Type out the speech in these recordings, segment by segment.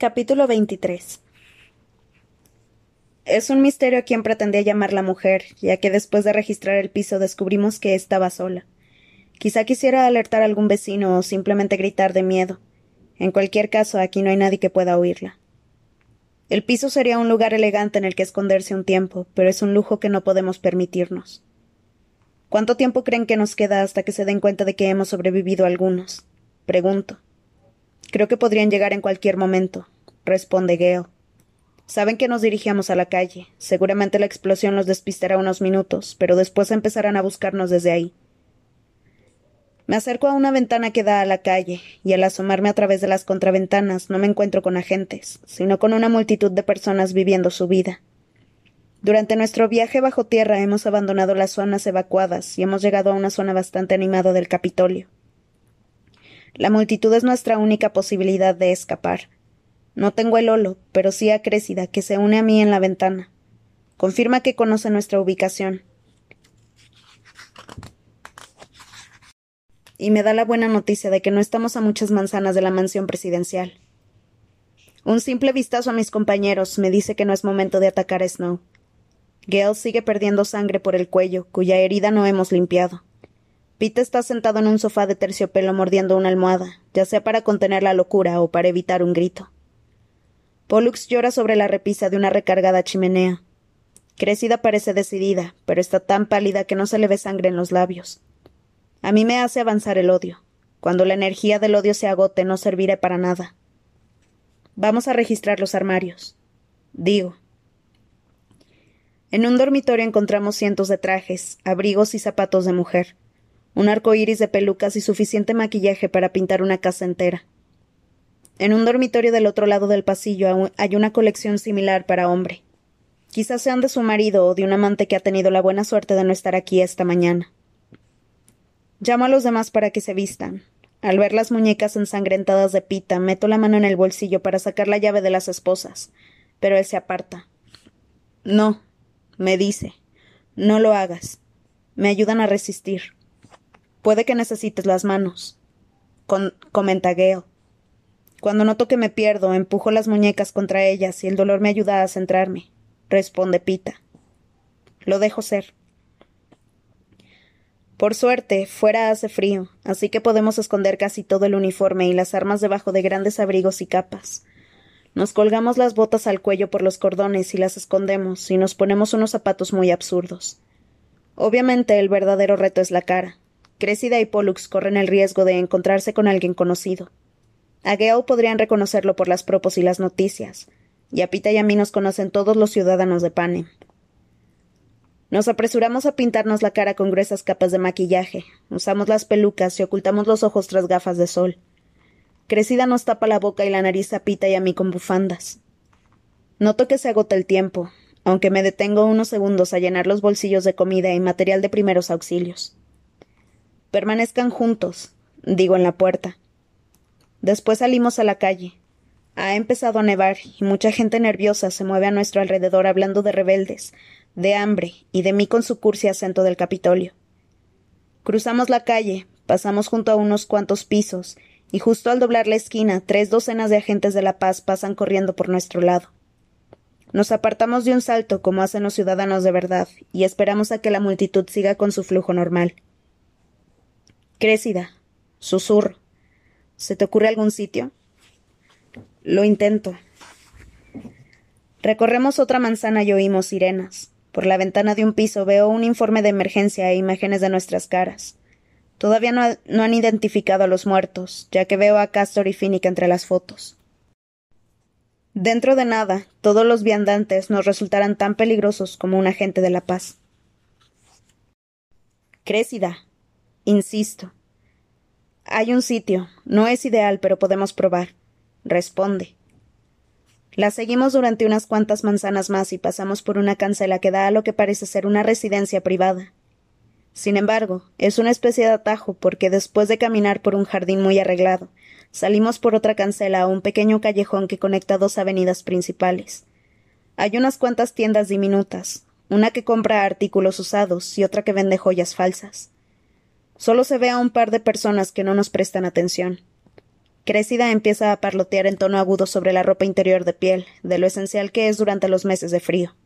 Capítulo 23 Es un misterio a quién pretendía llamar la mujer, ya que después de registrar el piso descubrimos que estaba sola. Quizá quisiera alertar a algún vecino o simplemente gritar de miedo. En cualquier caso, aquí no hay nadie que pueda oírla. El piso sería un lugar elegante en el que esconderse un tiempo, pero es un lujo que no podemos permitirnos. ¿Cuánto tiempo creen que nos queda hasta que se den cuenta de que hemos sobrevivido algunos? Pregunto. Creo que podrían llegar en cualquier momento, responde Gale. Saben que nos dirigíamos a la calle. Seguramente la explosión los despistará unos minutos, pero después empezarán a buscarnos desde ahí. Me acerco a una ventana que da a la calle, y al asomarme a través de las contraventanas no me encuentro con agentes, sino con una multitud de personas viviendo su vida. Durante nuestro viaje bajo tierra hemos abandonado las zonas evacuadas y hemos llegado a una zona bastante animada del Capitolio. La multitud es nuestra única posibilidad de escapar. No tengo el holo, pero sí a Crécida, que se une a mí en la ventana. Confirma que conoce nuestra ubicación. Y me da la buena noticia de que no estamos a muchas manzanas de la mansión presidencial. Un simple vistazo a mis compañeros me dice que no es momento de atacar a Snow. Gale sigue perdiendo sangre por el cuello, cuya herida no hemos limpiado. Pete está sentado en un sofá de terciopelo mordiendo una almohada, ya sea para contener la locura o para evitar un grito. Pollux llora sobre la repisa de una recargada chimenea. Crecida parece decidida, pero está tan pálida que no se le ve sangre en los labios. A mí me hace avanzar el odio. Cuando la energía del odio se agote no serviré para nada. Vamos a registrar los armarios. Digo. En un dormitorio encontramos cientos de trajes, abrigos y zapatos de mujer un arco iris de pelucas y suficiente maquillaje para pintar una casa entera. En un dormitorio del otro lado del pasillo hay una colección similar para hombre. Quizás sean de su marido o de un amante que ha tenido la buena suerte de no estar aquí esta mañana. Llamo a los demás para que se vistan. Al ver las muñecas ensangrentadas de Pita, meto la mano en el bolsillo para sacar la llave de las esposas, pero él se aparta. No, me dice, no lo hagas. Me ayudan a resistir. Puede que necesites las manos. Con comenta Gale. Cuando noto que me pierdo, empujo las muñecas contra ellas y el dolor me ayuda a centrarme, responde Pita. Lo dejo ser. Por suerte, fuera hace frío, así que podemos esconder casi todo el uniforme y las armas debajo de grandes abrigos y capas. Nos colgamos las botas al cuello por los cordones y las escondemos y nos ponemos unos zapatos muy absurdos. Obviamente el verdadero reto es la cara. Crécida y Pollux corren el riesgo de encontrarse con alguien conocido. A Gale podrían reconocerlo por las propos y las noticias, y a Pita y a mí nos conocen todos los ciudadanos de Panem. Nos apresuramos a pintarnos la cara con gruesas capas de maquillaje, usamos las pelucas y ocultamos los ojos tras gafas de sol. Crecida nos tapa la boca y la nariz a Pita y a mí con bufandas. Noto que se agota el tiempo, aunque me detengo unos segundos a llenar los bolsillos de comida y material de primeros auxilios. Permanezcan juntos, digo en la puerta. Después salimos a la calle. Ha empezado a nevar y mucha gente nerviosa se mueve a nuestro alrededor hablando de rebeldes, de hambre y de mí con su cursi acento del Capitolio. Cruzamos la calle, pasamos junto a unos cuantos pisos, y justo al doblar la esquina, tres docenas de agentes de la paz pasan corriendo por nuestro lado. Nos apartamos de un salto, como hacen los ciudadanos de verdad, y esperamos a que la multitud siga con su flujo normal. Crécida. Susurro. ¿Se te ocurre algún sitio? Lo intento. Recorremos otra manzana y oímos sirenas. Por la ventana de un piso veo un informe de emergencia e imágenes de nuestras caras. Todavía no, no han identificado a los muertos, ya que veo a Castor y Finnick entre las fotos. Dentro de nada, todos los viandantes nos resultarán tan peligrosos como un agente de la paz. Crécida, Insisto. Hay un sitio. No es ideal, pero podemos probar. Responde. La seguimos durante unas cuantas manzanas más y pasamos por una cancela que da a lo que parece ser una residencia privada. Sin embargo, es una especie de atajo porque después de caminar por un jardín muy arreglado, salimos por otra cancela a un pequeño callejón que conecta dos avenidas principales. Hay unas cuantas tiendas diminutas, una que compra artículos usados y otra que vende joyas falsas. Solo se ve a un par de personas que no nos prestan atención. Crécida empieza a parlotear en tono agudo sobre la ropa interior de piel, de lo esencial que es durante los meses de frío.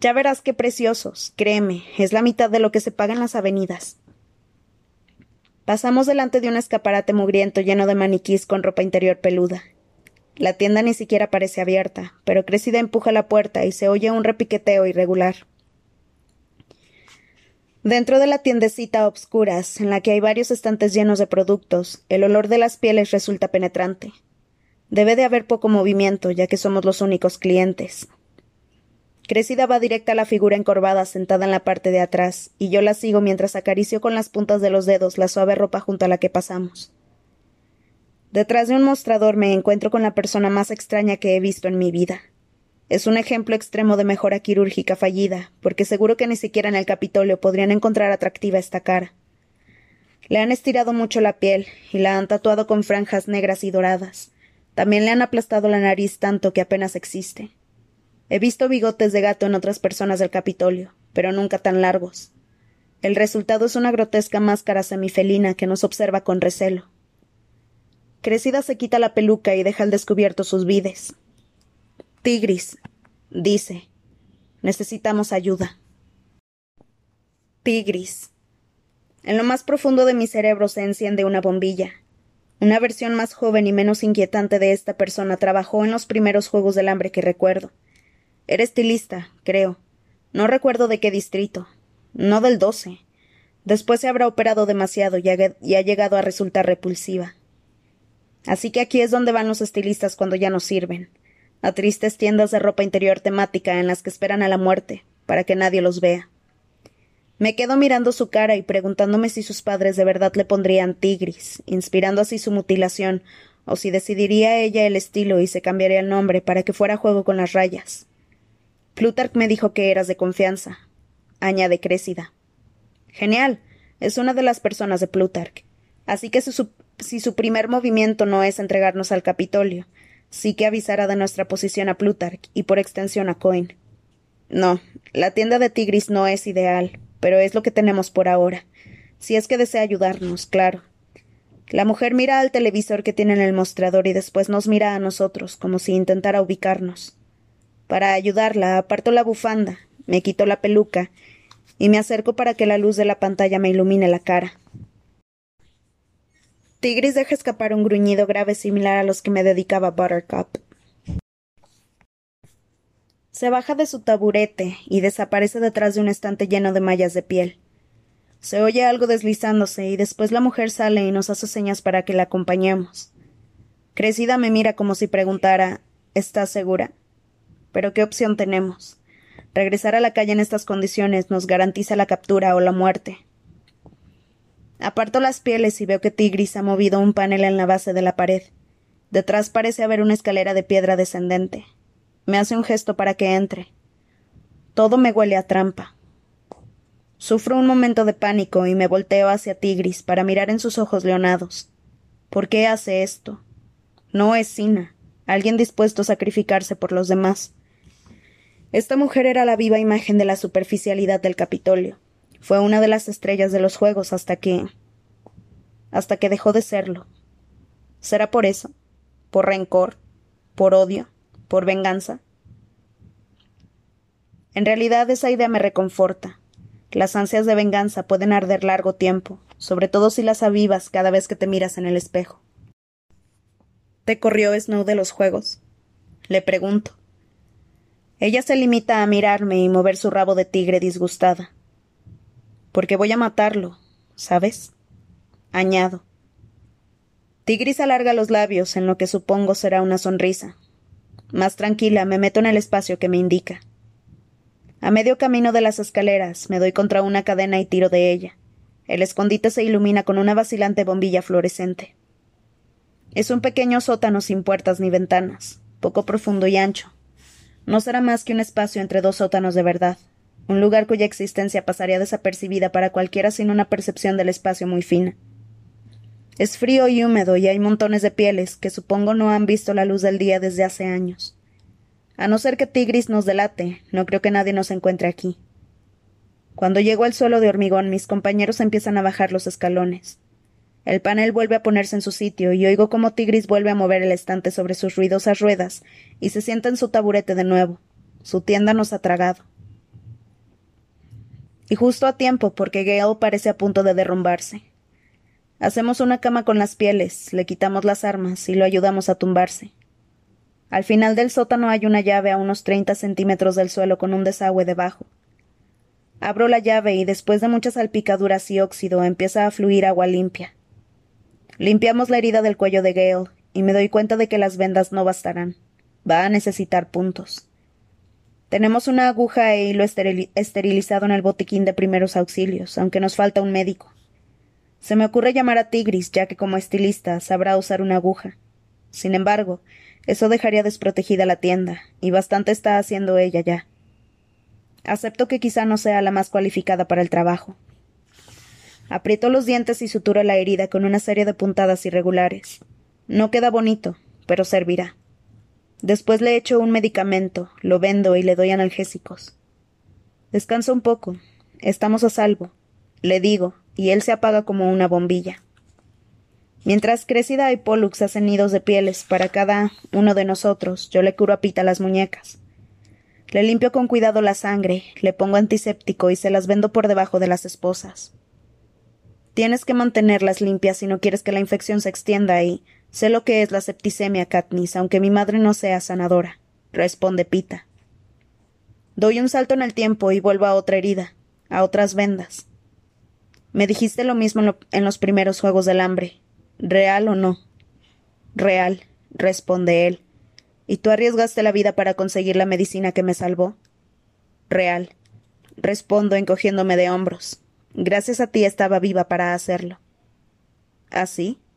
Ya verás qué preciosos, créeme, es la mitad de lo que se paga en las avenidas. Pasamos delante de un escaparate mugriento lleno de maniquís con ropa interior peluda. La tienda ni siquiera parece abierta, pero Crecida empuja la puerta y se oye un repiqueteo irregular. Dentro de la tiendecita a obscuras, en la que hay varios estantes llenos de productos, el olor de las pieles resulta penetrante. Debe de haber poco movimiento, ya que somos los únicos clientes. Crecida va directa a la figura encorvada sentada en la parte de atrás, y yo la sigo mientras acaricio con las puntas de los dedos la suave ropa junto a la que pasamos. Detrás de un mostrador me encuentro con la persona más extraña que he visto en mi vida. Es un ejemplo extremo de mejora quirúrgica fallida, porque seguro que ni siquiera en el Capitolio podrían encontrar atractiva esta cara. Le han estirado mucho la piel y la han tatuado con franjas negras y doradas. También le han aplastado la nariz tanto que apenas existe. He visto bigotes de gato en otras personas del Capitolio, pero nunca tan largos. El resultado es una grotesca máscara semifelina que nos observa con recelo. Crecida se quita la peluca y deja al descubierto sus vides. Tigris, dice. Necesitamos ayuda. Tigris. En lo más profundo de mi cerebro se enciende una bombilla. Una versión más joven y menos inquietante de esta persona trabajó en los primeros Juegos del Hambre que recuerdo. Era estilista, creo. No recuerdo de qué distrito. No del doce. Después se habrá operado demasiado y ha, llegado a resultar repulsiva. Así que aquí es donde van los estilistas cuando ya no sirven. A tristes tiendas de ropa interior temática en las que esperan a la muerte, para que nadie los vea. Me quedo mirando su cara y preguntándome si sus padres de verdad le pondrían tigris, inspirando así su mutilación, o si decidiría ella el estilo y se cambiaría el nombre para que fuera juego con las rayas. Plutarch me dijo que eras de confianza, añade Crécida. Genial. Es una de las personas de Plutarch. Así que si su primer movimiento no es entregarnos al Capitolio, sí que avisará de nuestra posición a Plutarch y por extensión a Coin. No, la tienda de Tigris no es ideal, pero es lo que tenemos por ahora. Si es que desea ayudarnos, claro. La mujer mira al televisor que tiene en el mostrador y después nos mira a nosotros, como si intentara ubicarnos. Para ayudarla, aparto la bufanda, me quito la peluca y me acerco para que la luz de la pantalla me ilumine la cara. Tigris deja escapar un gruñido grave similar a los que me dedicaba Buttercup. Se baja de su taburete y desaparece detrás de un estante lleno de mallas de piel. Se oye algo deslizándose y después la mujer sale y nos hace señas para que la acompañemos. Crecida me mira como si preguntara ¿Estás segura? Pero ¿qué opción tenemos? Regresar a la calle en estas condiciones nos garantiza la captura o la muerte. Aparto las pieles y veo que Tigris ha movido un panel en la base de la pared. Detrás parece haber una escalera de piedra descendente. Me hace un gesto para que entre. Todo me huele a trampa. Sufro un momento de pánico y me volteo hacia Tigris para mirar en sus ojos leonados. ¿Por qué hace esto? No es Sina, alguien dispuesto a sacrificarse por los demás. Esta mujer era la viva imagen de la superficialidad del Capitolio. Fue una de las estrellas de los Juegos hasta que. hasta que dejó de serlo. ¿Será por eso? ¿Por rencor? ¿Por odio? ¿Por venganza? En realidad esa idea me reconforta. Las ansias de venganza pueden arder largo tiempo, sobre todo si las avivas cada vez que te miras en el espejo. ¿Te corrió Snow de los juegos? Le pregunto. Ella se limita a mirarme y mover su rabo de tigre disgustada. Porque voy a matarlo, ¿sabes? Añado. Tigris alarga los labios en lo que supongo será una sonrisa. Más tranquila me meto en el espacio que me indica. A medio camino de las escaleras me doy contra una cadena y tiro de ella. El escondite se ilumina con una vacilante bombilla fluorescente. Es un pequeño sótano sin puertas ni ventanas, poco profundo y ancho, no será más que un espacio entre dos sótanos de verdad, un lugar cuya existencia pasaría desapercibida para cualquiera sin una percepción del espacio muy fina. Es frío y húmedo y hay montones de pieles que supongo no han visto la luz del día desde hace años. A no ser que Tigris nos delate, no creo que nadie nos encuentre aquí. Cuando llego al suelo de hormigón, mis compañeros empiezan a bajar los escalones. El panel vuelve a ponerse en su sitio y oigo como Tigris vuelve a mover el estante sobre sus ruidosas ruedas y se sienta en su taburete de nuevo. Su tienda nos ha tragado. Y justo a tiempo, porque Gale parece a punto de derrumbarse. Hacemos una cama con las pieles, le quitamos las armas y lo ayudamos a tumbarse. Al final del sótano hay una llave a unos treinta centímetros del suelo con un desagüe debajo. Abro la llave y después de muchas salpicaduras y óxido empieza a fluir agua limpia. Limpiamos la herida del cuello de Gale y me doy cuenta de que las vendas no bastarán. Va a necesitar puntos. Tenemos una aguja e hilo esterilizado en el botiquín de primeros auxilios, aunque nos falta un médico. Se me ocurre llamar a Tigris, ya que como estilista sabrá usar una aguja. Sin embargo, eso dejaría desprotegida la tienda, y bastante está haciendo ella ya. Acepto que quizá no sea la más cualificada para el trabajo, Aprieto los dientes y suturo la herida con una serie de puntadas irregulares. No queda bonito, pero servirá. Después le echo un medicamento, lo vendo y le doy analgésicos. Descansa un poco. Estamos a salvo. Le digo, y él se apaga como una bombilla. Mientras Crecida y Pollux hacen nidos de pieles para cada uno de nosotros, yo le curo a Pita las muñecas. Le limpio con cuidado la sangre, le pongo antiséptico y se las vendo por debajo de las esposas. Tienes que mantenerlas limpias si no quieres que la infección se extienda ahí. Sé lo que es la septicemia, Katniss, aunque mi madre no sea sanadora, responde Pita. Doy un salto en el tiempo y vuelvo a otra herida, a otras vendas. Me dijiste lo mismo en, los primeros Juegos del Hambre. ¿Real o no? Real, responde él. ¿Y tú arriesgaste la vida para conseguir la medicina que me salvó? Real, respondo encogiéndome de hombros. Gracias a ti estaba viva para hacerlo. ¿Así? ¿Ah,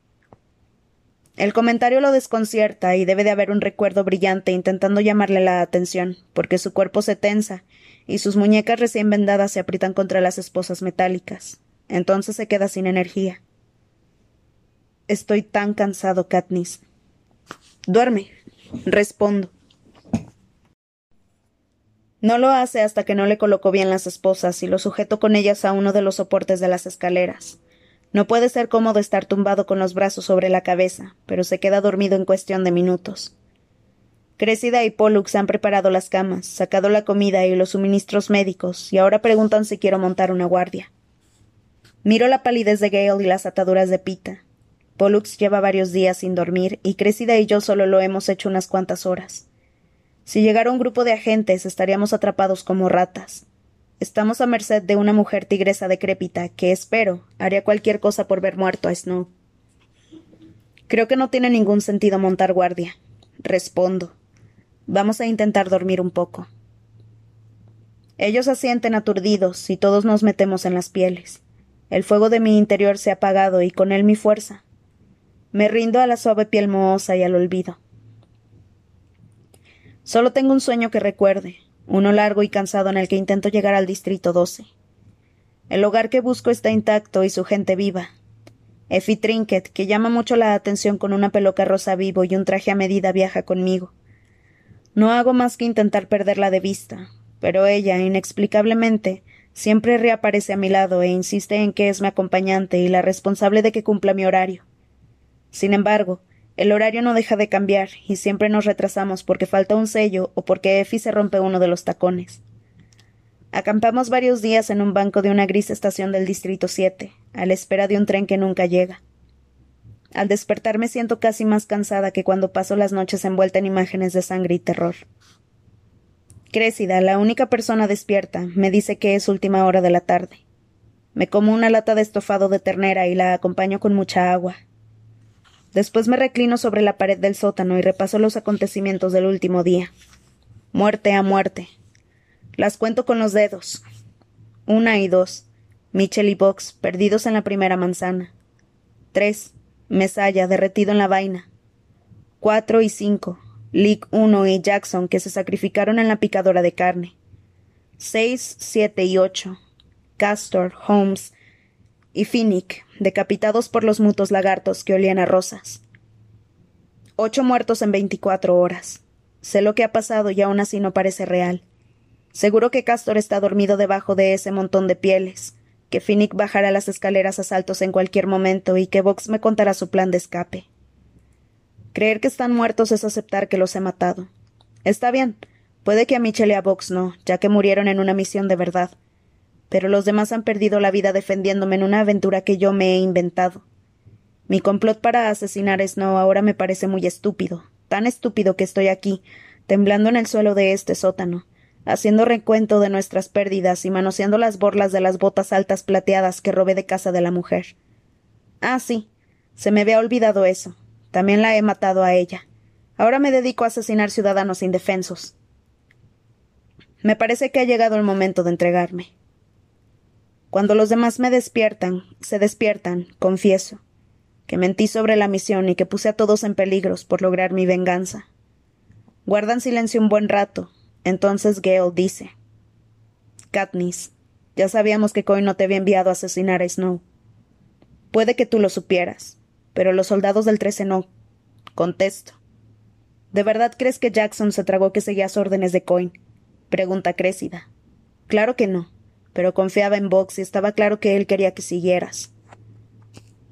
el comentario lo desconcierta y debe de haber un recuerdo brillante intentando llamarle la atención, porque su cuerpo se tensa y sus muñecas recién vendadas se aprietan contra las esposas metálicas. Entonces se queda sin energía. Estoy tan cansado, Katniss. Duerme. Respondo. No lo hace hasta que no le coloco bien las esposas y lo sujeto con ellas a uno de los soportes de las escaleras. No puede ser cómodo estar tumbado con los brazos sobre la cabeza, pero se queda dormido en cuestión de minutos. Crecida y Pollux han preparado las camas, sacado la comida y los suministros médicos, y ahora preguntan si quiero montar una guardia. Miro la palidez de Gale y las ataduras de Pita. Pollux lleva varios días sin dormir, y Crecida y yo solo lo hemos hecho unas cuantas horas. Si llegara un grupo de agentes, estaríamos atrapados como ratas. Estamos a merced de una mujer tigresa decrépita que, espero, haría cualquier cosa por ver muerto a Snow. Creo que no tiene ningún sentido montar guardia. Respondo. Vamos a intentar dormir un poco. Ellos asienten aturdidos y todos nos metemos en las pieles. El fuego de mi interior se ha apagado y con él mi fuerza. Me rindo a la suave piel mohosa y al olvido. Solo tengo un sueño que recuerde, uno largo y cansado en el que intento llegar al Distrito 12. El hogar que busco está intacto y su gente viva. Effie Trinket, que llama mucho la atención con una peluca rosa vivo y un traje a medida, viaja conmigo. No hago más que intentar perderla de vista, pero ella, inexplicablemente, siempre reaparece a mi lado e insiste en que es mi acompañante y la responsable de que cumpla mi horario. Sin embargo, el horario no deja de cambiar, y siempre nos retrasamos porque falta un sello o porque Effie se rompe uno de los tacones. Acampamos varios días en un banco de una gris estación del Distrito 7, a la espera de un tren que nunca llega. Al despertar me siento casi más cansada que cuando paso las noches envuelta en imágenes de sangre y terror. Crécida, la única persona despierta, me dice que es última hora de la tarde. Me como una lata de estofado de ternera y la acompaño con mucha agua, Después me reclino sobre la pared del sótano y repaso los acontecimientos del último día. Muerte a muerte. Las cuento con los dedos. Una y dos. Mitchell y Box, perdidos en la primera manzana. Tres. Mesaya, derretido en la vaina. Cuatro y cinco. Leak uno y Jackson, que se sacrificaron en la picadora de carne. Seis, siete y ocho. Castor, Holmes, y Finnick, decapitados por los mutos lagartos que olían a rosas. Ocho muertos en veinticuatro horas. Sé lo que ha pasado y aún así no parece real. Seguro que Castor está dormido debajo de ese montón de pieles, que Finnick bajará las escaleras a saltos en cualquier momento y que Vox me contará su plan de escape. Creer que están muertos es aceptar que los he matado. Está bien, puede que a Mitchell y a Vox no, ya que murieron en una misión de verdad. Pero los demás han perdido la vida defendiéndome en una aventura que yo me he inventado. Mi complot para asesinar a Snow ahora me parece muy estúpido, tan estúpido que estoy aquí, temblando en el suelo de este sótano, haciendo recuento de nuestras pérdidas y manoseando las borlas de las botas altas plateadas que robé de casa de la mujer. Ah, sí, se me había olvidado eso. También la he matado a ella. Ahora me dedico a asesinar ciudadanos indefensos. Me parece que ha llegado el momento de entregarme. Cuando los demás me despiertan, se despiertan, confieso, que mentí sobre la misión y que puse a todos en peligros por lograr mi venganza. Guardan silencio un buen rato, entonces Gale dice Katniss, ya sabíamos que Coy no te había enviado a asesinar a Snow. Puede que tú lo supieras, pero los soldados del trece no. Contesto. ¿De verdad crees que Jackson se tragó que seguías órdenes de Coin? Pregunta Crécida. Claro que no, pero confiaba en Vox y estaba claro que él quería que siguieras.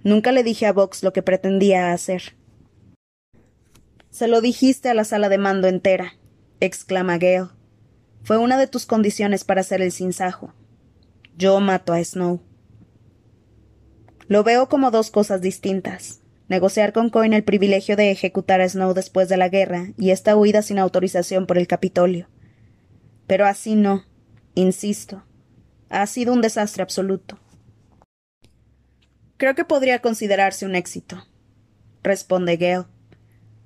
Nunca le dije a Vox lo que pretendía hacer. Se lo dijiste a la sala de mando entera, exclama Gale. Fue una de tus condiciones para hacer el sinsajo. Yo mato a Snow. Lo veo como dos cosas distintas negociar con Coin el privilegio de ejecutar a Snow después de la guerra y esta huida sin autorización por el Capitolio. Pero así no, insisto. Ha sido un desastre absoluto. Creo que podría considerarse un éxito, responde Gale.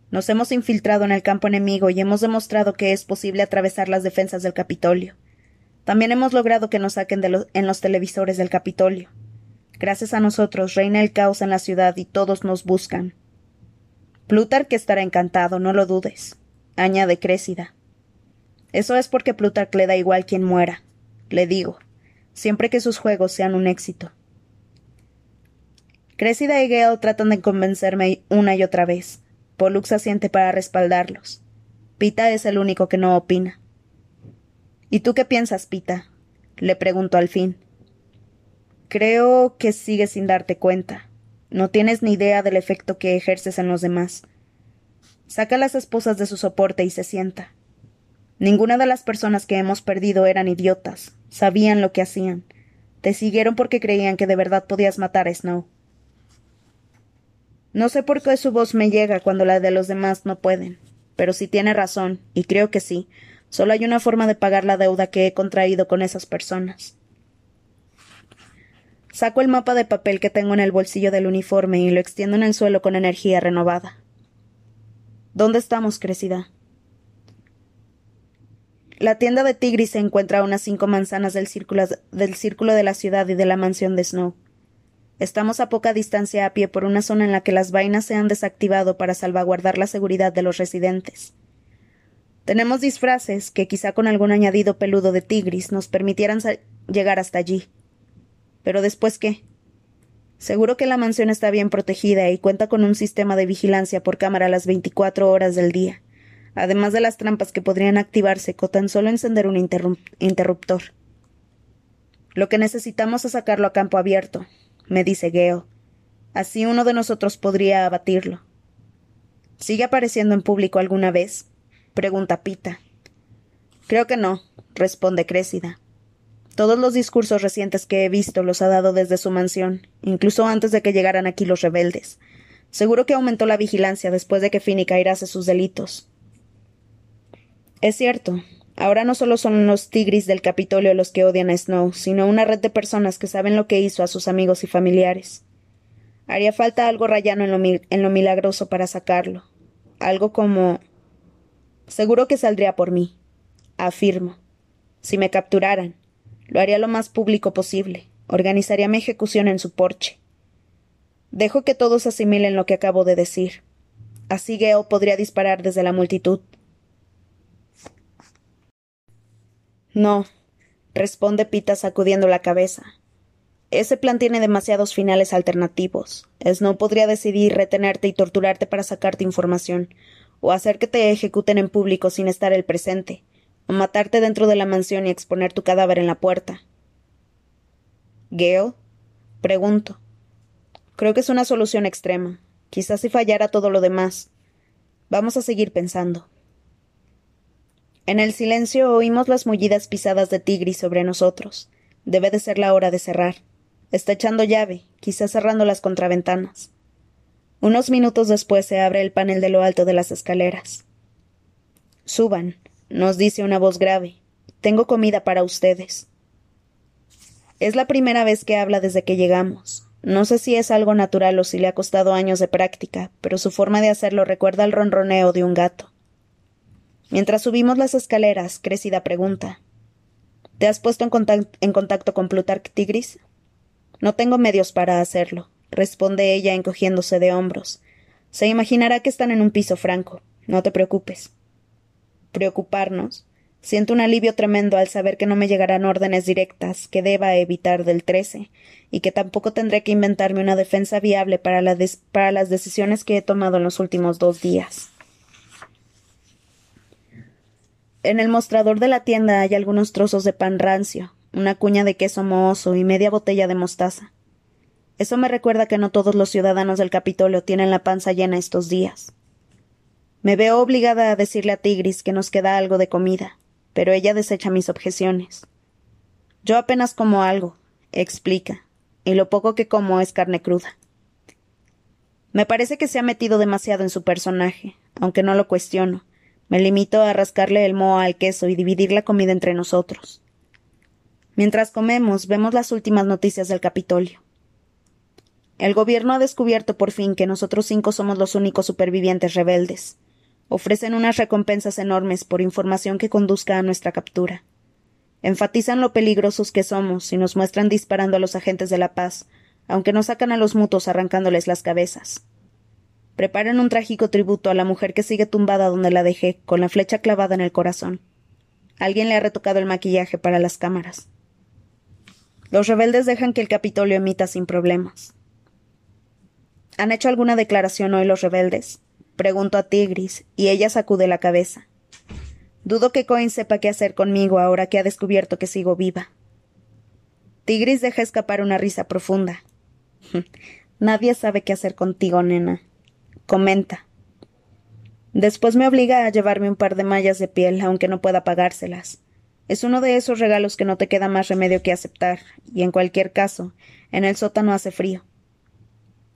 Nos hemos infiltrado en el campo enemigo y hemos demostrado que es posible atravesar las defensas del Capitolio. También hemos logrado que nos saquen de en los televisores del Capitolio. Gracias a nosotros reina el caos en la ciudad y todos nos buscan. Plutarch estará encantado, no lo dudes, añade Crécida. Eso es porque Plutarch le da igual quien muera, le digo, siempre que sus juegos sean un éxito. Crécida y Gale tratan de convencerme una y otra vez. Pollux asiente para respaldarlos. Pita es el único que no opina. ¿Y tú qué piensas, Pita? le pregunto al fin. Creo que sigues sin darte cuenta. No tienes ni idea del efecto que ejerces en los demás. Saca a las esposas de su soporte y se sienta. Ninguna de las personas que hemos perdido eran idiotas. Sabían lo que hacían. Te siguieron porque creían que de verdad podías matar a Snow. No sé por qué su voz me llega cuando la de los demás no pueden. Pero si tiene razón, y creo que sí, solo hay una forma de pagar la deuda que he contraído con esas personas. Saco el mapa de papel que tengo en el bolsillo del uniforme y lo extiendo en el suelo con energía renovada. ¿Dónde estamos, crecida? La tienda de Tigris se encuentra a unas cinco manzanas del círculo, de la ciudad y de la mansión de Snow. Estamos a poca distancia a pie por una zona en la que las vainas se han desactivado para salvaguardar la seguridad de los residentes. Tenemos disfraces que quizá con algún añadido peludo de tigris nos permitieran llegar hasta allí. Pero después qué? Seguro que la mansión está bien protegida y cuenta con un sistema de vigilancia por cámara las 24 horas del día, además de las trampas que podrían activarse con tan solo encender un interruptor. Lo que necesitamos es sacarlo a campo abierto, me dice Geo. Así uno de nosotros podría abatirlo. ¿Sigue apareciendo en público alguna vez? pregunta Pita. Creo que no, responde Crécida. Todos los discursos recientes que he visto los ha dado desde su mansión, incluso antes de que llegaran aquí los rebeldes. Seguro que aumentó la vigilancia después de que Finnick airase sus delitos. Es cierto. Ahora no solo son los tigris del Capitolio los que odian a Snow, sino una red de personas que saben lo que hizo a sus amigos y familiares. Haría falta algo rayano en lo, en lo milagroso para sacarlo. Algo como. Seguro que saldría por mí. Afirmo. Si me capturaran, lo haría lo más público posible. Organizaría mi ejecución en su porche. Dejo que todos asimilen lo que acabo de decir. Así Geo podría disparar desde la multitud. No, responde Pita sacudiendo la cabeza. Ese plan tiene demasiados finales alternativos. Snow podría decidir retenerte y torturarte para sacarte información, o hacer que te ejecuten en público sin estar el presente, o matarte dentro de la mansión y exponer tu cadáver en la puerta. Gale. Pregunto. Creo que es una solución extrema. Quizás si fallara todo lo demás. Vamos a seguir pensando. En el silencio oímos las mullidas pisadas de Tigris sobre nosotros. Debe de ser la hora de cerrar. Está echando llave, quizás cerrando las contraventanas. Unos minutos después se abre el panel de lo alto de las escaleras. Suban, nos dice una voz grave. Tengo comida para ustedes. Es la primera vez que habla desde que llegamos. No sé si es algo natural o si le ha costado años de práctica, pero su forma de hacerlo recuerda al ronroneo de un gato. Mientras subimos las escaleras, Crecida pregunta ¿Te has puesto en, contacto con Plutarch Tigris? No tengo medios para hacerlo, responde ella encogiéndose de hombros. Se imaginará que están en un piso franco. No te preocupes. ¿Preocuparnos? Siento un alivio tremendo al saber que no me llegarán órdenes directas que deba evitar del 13 y que tampoco tendré que inventarme una defensa viable para las decisiones que he tomado en los últimos dos días. En el mostrador de la tienda hay algunos trozos de pan rancio, una cuña de queso mohoso y media botella de mostaza. Eso me recuerda que no todos los ciudadanos del Capitolio tienen la panza llena estos días. Me veo obligada a decirle a Tigris que nos queda algo de comida, pero ella desecha mis objeciones. Yo apenas como algo, explica, y lo poco que como es carne cruda. Me parece que se ha metido demasiado en su personaje, aunque no lo cuestiono, me limito a rascarle el moho al queso y dividir la comida entre nosotros. Mientras comemos, vemos las últimas noticias del Capitolio. El gobierno ha descubierto por fin que nosotros cinco somos los únicos supervivientes rebeldes. Ofrecen unas recompensas enormes por información que conduzca a nuestra captura. Enfatizan lo peligrosos que somos y nos muestran disparando a los agentes de la paz, aunque nos sacan a los mutos arrancándoles las cabezas. Preparan un trágico tributo a la mujer que sigue tumbada donde la dejé, con la flecha clavada en el corazón. Alguien le ha retocado el maquillaje para las cámaras. Los rebeldes dejan que el Capitolio emita sin problemas. ¿Han hecho alguna declaración hoy los rebeldes? Pregunto a Tigris, y ella sacude la cabeza. Dudo que Coin sepa qué hacer conmigo ahora que ha descubierto que sigo viva. Tigris deja escapar una risa profunda. Nadie sabe qué hacer contigo, nena comenta. Después me obliga a llevarme un par de mallas de piel, aunque no pueda pagárselas. Es uno de esos regalos que no te queda más remedio que aceptar, y en cualquier caso, en el sótano hace frío.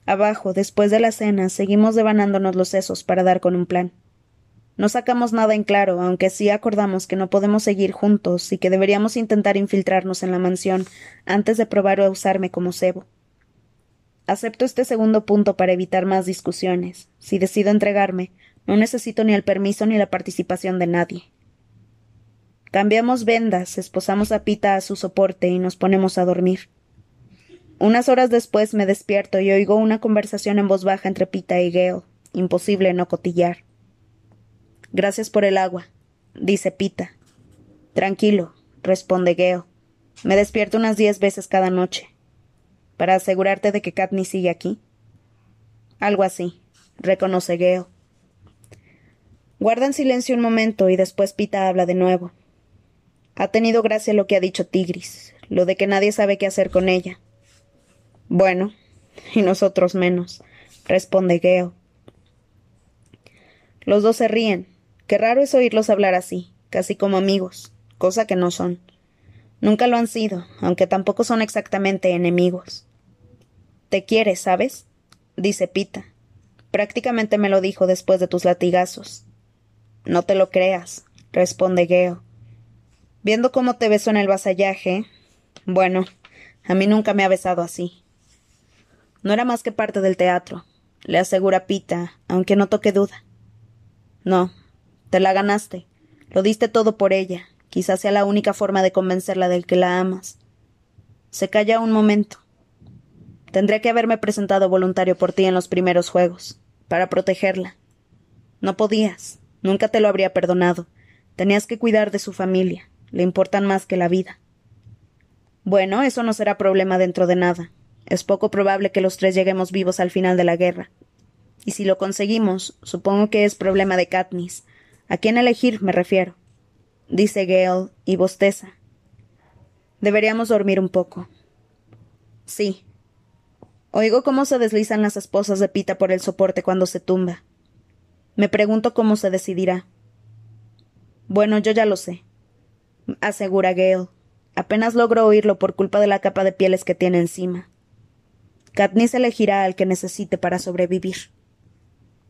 Abajo, después de la cena, seguimos devanándonos los sesos para dar con un plan. No sacamos nada en claro, aunque sí acordamos que no podemos seguir juntos y que deberíamos intentar infiltrarnos en la mansión antes de probar a usarme como cebo. Acepto este segundo punto para evitar más discusiones. Si decido entregarme, no necesito ni el permiso ni la participación de nadie. Cambiamos vendas, esposamos a Pita a su soporte y nos ponemos a dormir. Unas horas después me despierto y oigo una conversación en voz baja entre Pita y Gale. Imposible no cotillar. Gracias por el agua, dice Pita. Tranquilo, responde Gale. Me despierto unas diez veces cada noche para asegurarte de que Katniss sigue aquí. Algo así, reconoce Gale. Guardan silencio un momento y después Pita habla de nuevo. Ha tenido gracia lo que ha dicho Tigris, lo de que nadie sabe qué hacer con ella. Bueno, y nosotros menos, responde Gale. Los dos se ríen. Qué raro es oírlos hablar así, casi como amigos, cosa que no son. Nunca lo han sido, aunque tampoco son exactamente enemigos. Te quiere, ¿sabes? dice Pita. Prácticamente me lo dijo después de tus latigazos. No te lo creas, responde Geo. Viendo cómo te besó en el vasallaje. Bueno, a mí nunca me ha besado así. No era más que parte del teatro, le asegura Pita, aunque no toque duda. No, te la ganaste. Lo diste todo por ella. Quizás sea la única forma de convencerla del que la amas. Se calla un momento. Tendría que haberme presentado voluntario por ti en los primeros juegos, para protegerla. No podías, nunca te lo habría perdonado. Tenías que cuidar de su familia, le importan más que la vida. Bueno, eso no será problema dentro de nada. Es poco probable que los tres lleguemos vivos al final de la guerra. Y si lo conseguimos, supongo que es problema de Katniss. ¿A quién elegir me refiero? Dice Gale y bosteza. Deberíamos dormir un poco. Sí. Oigo cómo se deslizan las esposas de Pita por el soporte cuando se tumba. Me pregunto cómo se decidirá. Bueno, yo ya lo sé, asegura Gale. Apenas logro oírlo por culpa de la capa de pieles que tiene encima. Katniss elegirá al que necesite para sobrevivir.